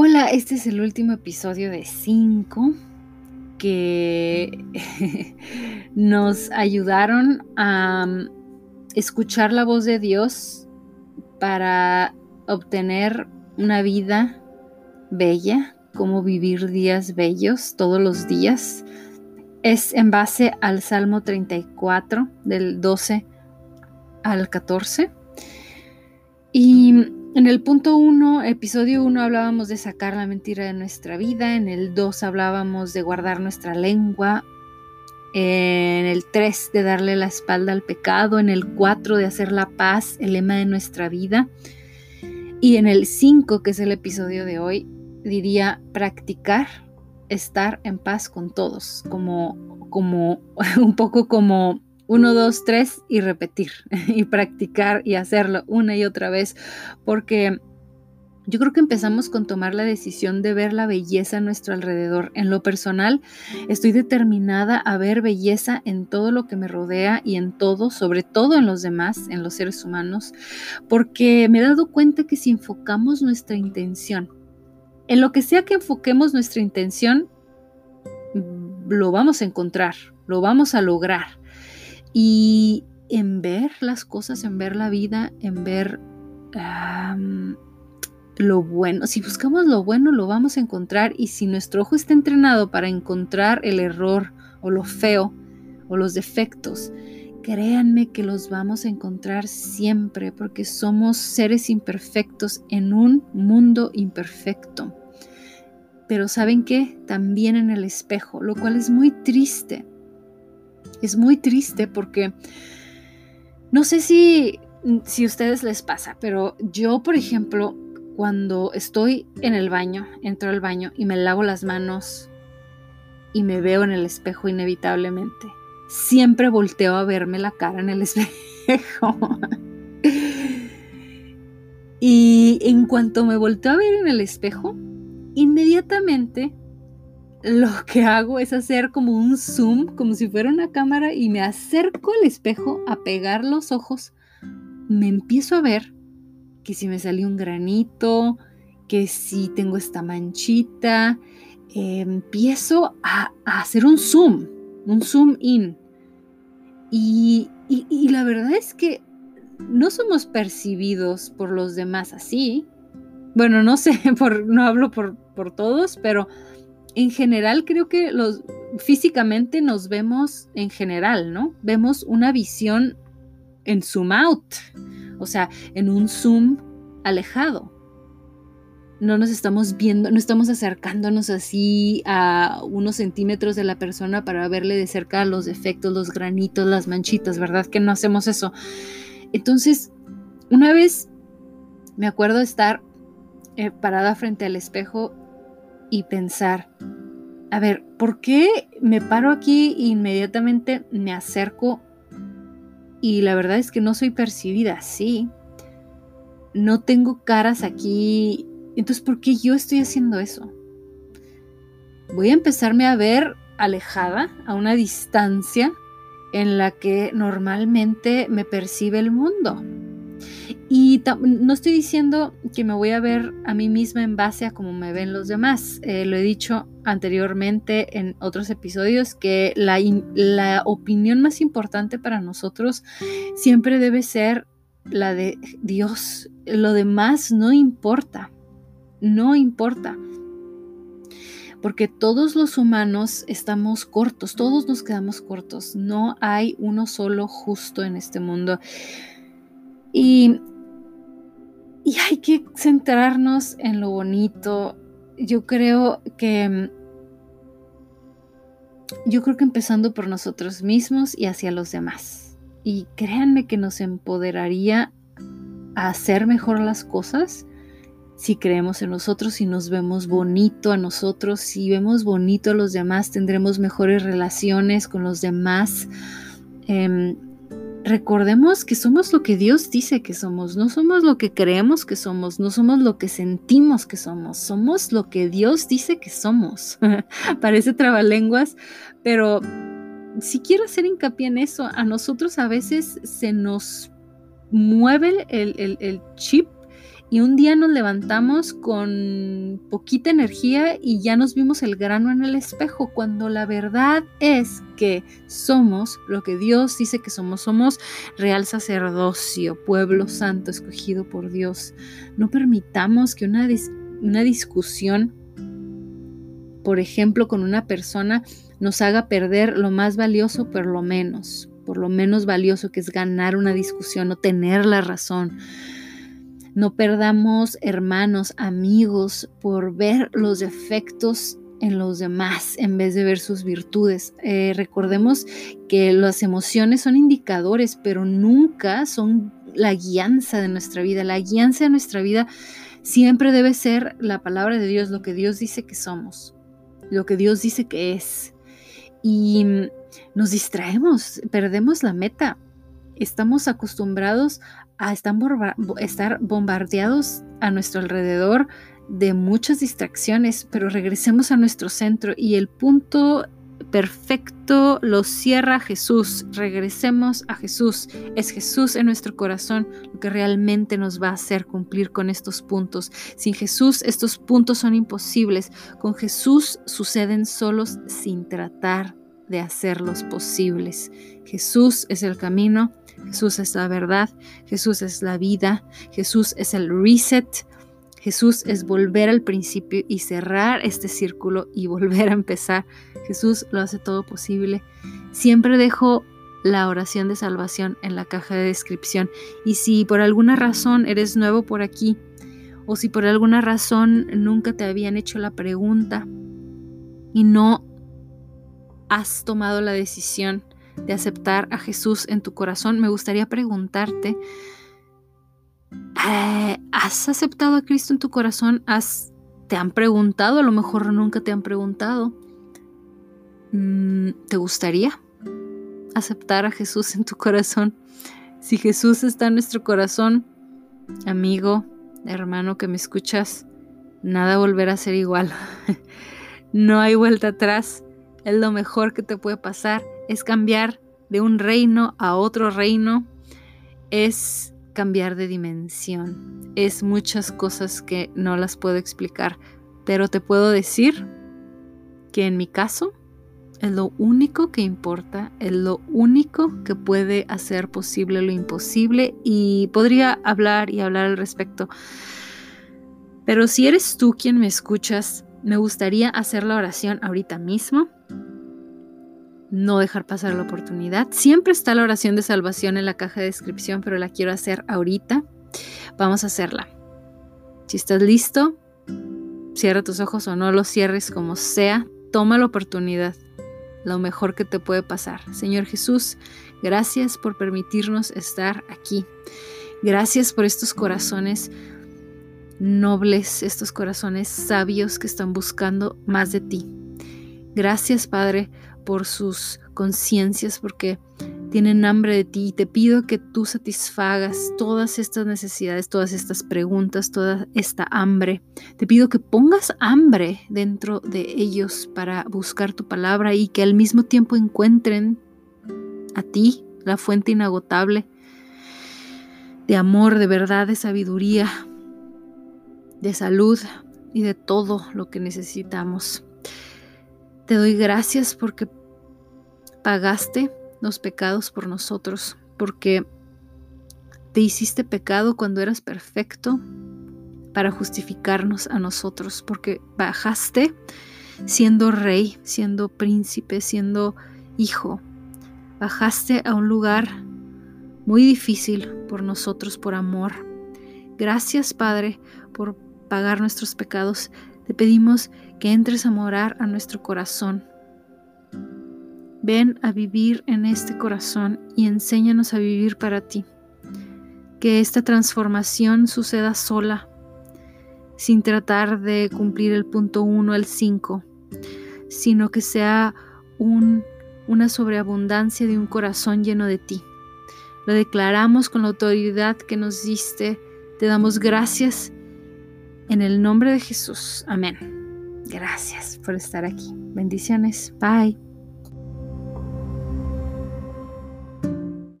Hola, este es el último episodio de 5 que nos ayudaron a um, escuchar la voz de Dios para obtener una vida bella, cómo vivir días bellos todos los días. Es en base al Salmo 34 del 12 al 14. Y en el punto 1, episodio 1, hablábamos de sacar la mentira de nuestra vida. En el 2 hablábamos de guardar nuestra lengua. En el 3 de darle la espalda al pecado. En el 4 de hacer la paz, el lema de nuestra vida. Y en el 5, que es el episodio de hoy, diría practicar estar en paz con todos, como, como un poco como uno, dos, tres y repetir y practicar y hacerlo una y otra vez, porque yo creo que empezamos con tomar la decisión de ver la belleza a nuestro alrededor. En lo personal, estoy determinada a ver belleza en todo lo que me rodea y en todo, sobre todo en los demás, en los seres humanos, porque me he dado cuenta que si enfocamos nuestra intención, en lo que sea que enfoquemos nuestra intención, lo vamos a encontrar, lo vamos a lograr. Y en ver las cosas, en ver la vida, en ver lo bueno, si buscamos lo bueno, lo vamos a encontrar. Y si nuestro ojo está entrenado para encontrar el error o lo feo o los defectos, créanme que los vamos a encontrar siempre porque somos seres imperfectos en un mundo imperfecto. Pero ¿saben qué? También en el espejo, lo cual es muy triste es muy triste porque no sé si, si a ustedes les pasa, pero yo, por ejemplo, cuando estoy en el baño, entro al baño y me lavo las manos y me veo en el espejo inevitablemente, siempre volteo a verme la cara en el espejo. y en cuanto me volteo a ver en el espejo, inmediatamente lo que hago es hacer como un zoom, como si fuera una cámara, y me acerco al espejo a pegar los ojos. Me empiezo a ver que si me salió un granito, que si tengo esta manchita, empiezo a, hacer un zoom, un zoom in. Y, la verdad es que no somos percibidos por los demás así. Bueno, no sé, por, no hablo por, por todos, pero en general creo que los físicamente nos vemos en general, ¿no? Vemos una visión en zoom out, o sea, en un zoom alejado. No nos estamos viendo, no estamos acercándonos así a unos centímetros de la persona para verle de cerca los defectos, los granitos, las manchitas, ¿verdad? Que no hacemos eso. Entonces, una vez me acuerdo estar eh, parada frente al espejo y pensar, a ver, ¿por qué me paro aquí e inmediatamente me acerco y la verdad es que no soy percibida así? No tengo caras aquí. Entonces, ¿por qué yo estoy haciendo eso? Voy a empezarme a ver alejada, a una distancia en la que normalmente me percibe el mundo. Y no estoy diciendo que me voy a ver a mí misma en base a cómo me ven los demás. Eh, lo he dicho anteriormente en otros episodios que la, la opinión más importante para nosotros siempre debe ser la de Dios. Lo demás no importa. No importa porque todos los humanos estamos cortos, todos nos quedamos cortos, no hay uno solo justo en este mundo. Y y hay que centrarnos en lo bonito. Yo creo que yo creo que empezando por nosotros mismos y hacia los demás. Y créanme que nos empoderaría a hacer mejor las cosas si creemos en nosotros, si nos vemos bonito a nosotros, si vemos bonito a los demás, tendremos mejores relaciones con los demás. Em, recordemos que somos lo que Dios dice que somos, no somos lo que creemos que somos, no somos lo que sentimos que somos, somos lo que Dios dice que somos. Parece trabalenguas, pero si quiero hacer hincapié en eso, a nosotros a veces se nos mueve el, chip y un día nos levantamos con poquita energía y ya nos vimos el grano en el espejo, cuando la verdad es que somos lo que Dios dice que somos. Somos real sacerdocio, pueblo santo escogido por Dios. No permitamos que una, una discusión, por ejemplo, con una persona, nos haga perder lo más valioso por lo menos, por lo menos valioso que es ganar una discusión o tener la razón. No perdamos hermanos, amigos, por ver los defectos en los demás en vez de ver sus virtudes. Eh, recordemos que las emociones son indicadores, pero nunca son la guianza de nuestra vida. La guianza de nuestra vida siempre debe ser la palabra de Dios, lo que Dios dice que somos, lo que Dios dice que es. Y nos distraemos, perdemos la meta. Estamos acostumbrados a estar bombardeados a nuestro alrededor de muchas distracciones, pero regresemos a nuestro centro y el punto perfecto lo cierra Jesús. Regresemos a Jesús. Es Jesús en nuestro corazón lo que realmente nos va a hacer cumplir con estos puntos. Sin Jesús estos puntos son imposibles. Con Jesús suceden solos sin tratar de hacerlos posibles. Jesús es el camino, Jesús es la verdad, Jesús es la vida, Jesús es el reset, Jesús es volver al principio y cerrar este círculo y volver a empezar. Jesús lo hace todo posible. Siempre dejo la oración de salvación en la caja de descripción y si por alguna razón eres nuevo por aquí o si por alguna razón nunca te habían hecho la pregunta y no has tomado la decisión de aceptar a Jesús en tu corazón, me gustaría preguntarte, eh, ¿has aceptado a Cristo en tu corazón? ¿Has, ¿Te han preguntado? A lo mejor nunca te han preguntado. Mm, ¿Te gustaría aceptar a Jesús en tu corazón? Si Jesús está en nuestro corazón, amigo, hermano que me escuchas, nada volverá a ser igual. no hay vuelta atrás es lo mejor que te puede pasar, es cambiar de un reino a otro reino, es cambiar de dimensión, es muchas cosas que no las puedo explicar, pero te puedo decir que en mi caso es lo único que importa, es lo único que puede hacer posible lo imposible y podría hablar y hablar al respecto. Pero si eres tú quien me escuchas, me gustaría hacer la oración ahorita mismo no dejar pasar la oportunidad. Siempre está la oración de salvación en la caja de descripción, pero la quiero hacer ahorita. Vamos a hacerla. Si estás listo, cierra tus ojos o no los cierres como sea. Toma la oportunidad. Lo mejor que te puede pasar. Señor Jesús, gracias por permitirnos estar aquí. Gracias por estos corazones nobles, estos corazones sabios que están buscando más de ti. Gracias, Padre, por sus conciencias, porque tienen hambre de ti y te pido que tú satisfagas todas estas necesidades, todas estas preguntas, toda esta hambre. Te pido que pongas hambre dentro de ellos para buscar tu palabra y que al mismo tiempo encuentren a ti, la fuente inagotable de amor, de verdad, de sabiduría, de salud y de todo lo que necesitamos. Te doy gracias porque pagaste los pecados por nosotros, porque te hiciste pecado cuando eras perfecto para justificarnos a nosotros, porque bajaste siendo rey, siendo príncipe, siendo hijo. Bajaste a un lugar muy difícil por nosotros, por amor. Gracias, Padre, por pagar nuestros pecados. Te pedimos que entres a morar a nuestro corazón, Ven a vivir en este corazón y enséñanos a vivir para ti. Que esta transformación suceda sola, sin tratar de cumplir el punto 1 al 5, sino que sea una sobreabundancia de un corazón lleno de ti. Lo declaramos con la autoridad que nos diste. Te damos gracias en el nombre de Jesús. Amén. Gracias por estar aquí. Bendiciones. Bye.